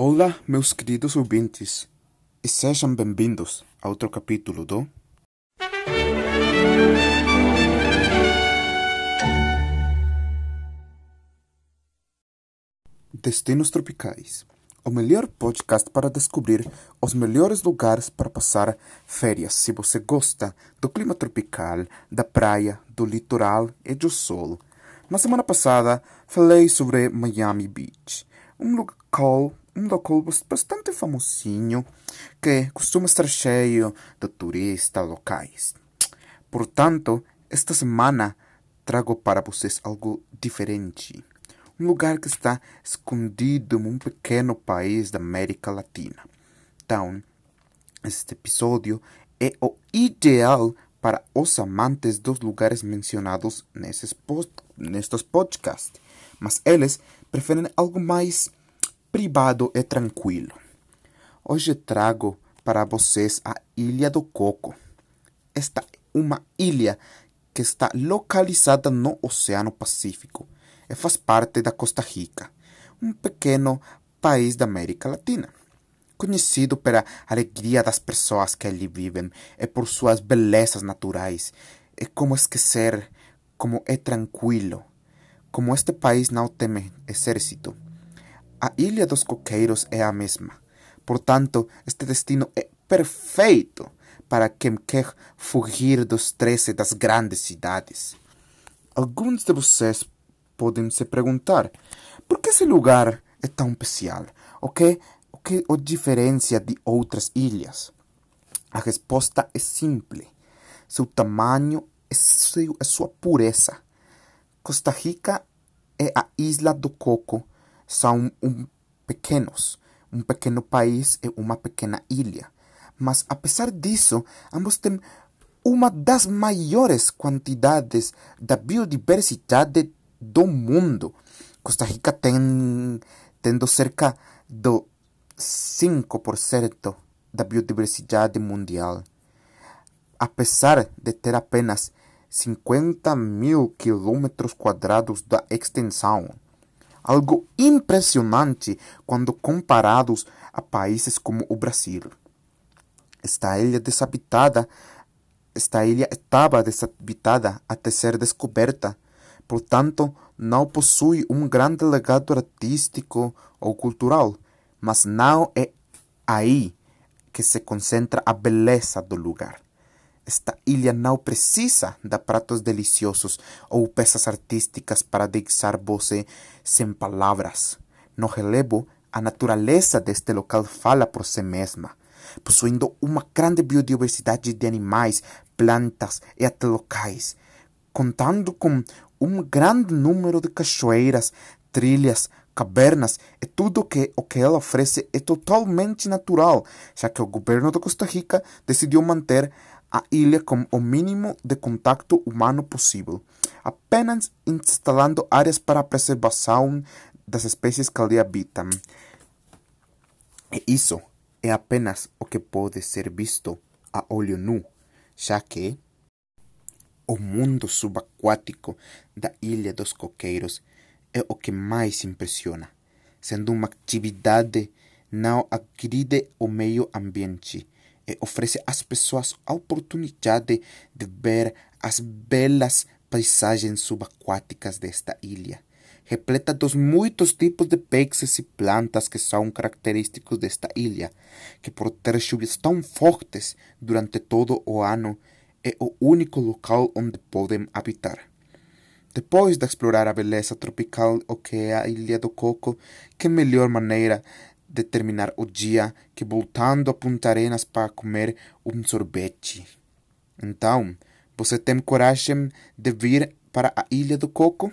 Olá, meus queridos ouvintes, e sejam bem-vindos a outro capítulo do. Destinos Tropicais o melhor podcast para descobrir os melhores lugares para passar férias se você gosta do clima tropical, da praia, do litoral e do sol. Na semana passada falei sobre Miami Beach, um local, um local bastante famosinho que costuma estar cheio de turistas locais. Portanto, esta semana trago para vocês algo diferente um lugar que está escondido em um pequeno país da América Latina. Então, este episódio é o ideal para os amantes dos lugares mencionados nesses post, nestes podcasts, mas eles preferem algo mais privado e tranquilo. Hoje trago para vocês a Ilha do Coco. Esta é uma ilha que está localizada no Oceano Pacífico e faz parte da Costa Rica, um pequeno país da América Latina. Conhecido pela alegria das pessoas que ali vivem e por suas belezas naturais, e como esquecer como é tranquilo, como este país não tem exército. A Ilha dos Coqueiros é a mesma. Portanto, este destino é perfeito para quem quer fugir do estresse das grandes cidades. Alguns de vocês podem se perguntar: por que esse lugar é tão especial? O que, o que o diferencia de outras ilhas? A resposta é simples: seu tamanho e sua pureza. Costa Rica e a Isla do Coco são um pequenos, um pequeno país e uma pequena ilha. Mas apesar disso, ambos têm uma das maiores quantidades da biodiversidade do mundo. Costa Rica tem tendo cerca do 5% da biodiversidade mundial. Apesar de ter apenas 50 mil quilômetros quadrados da extensão, algo impressionante quando comparados a países como o Brasil. Esta ilha desabitada, esta ilha estava desabitada até ser descoberta portanto, não possui um grande legado artístico ou cultural, mas não é aí que se concentra a beleza do lugar. Esta ilha não precisa de pratos deliciosos ou peças artísticas para deixar você sem palavras. No relevo, a natureza deste local fala por si mesma, possuindo uma grande biodiversidade de animais, plantas e até locais, contando com um grande número de cachoeiras, trilhas, cavernas e tudo que, o que ela oferece é totalmente natural, já que o governo de Costa Rica decidiu manter a ilha com o mínimo de contato humano possível, apenas instalando áreas para a preservação das espécies que ali habitam. E isso é apenas o que pode ser visto a olho nu, já que o mundo subaquático da Ilha dos Coqueiros é o que mais impressiona, sendo uma atividade não agride o meio ambiente e oferece às pessoas a oportunidade de ver as belas paisagens subaquáticas desta ilha, repleta dos muitos tipos de peixes e plantas que são característicos desta ilha, que por ter chuvas tão fortes durante todo o ano é o único local onde podem habitar. Depois de explorar a beleza tropical que é a Ilha do Coco, que melhor maneira de terminar o dia que voltando a Punta Arenas para comer um sorvete. Então, você tem coragem de vir para a Ilha do Coco?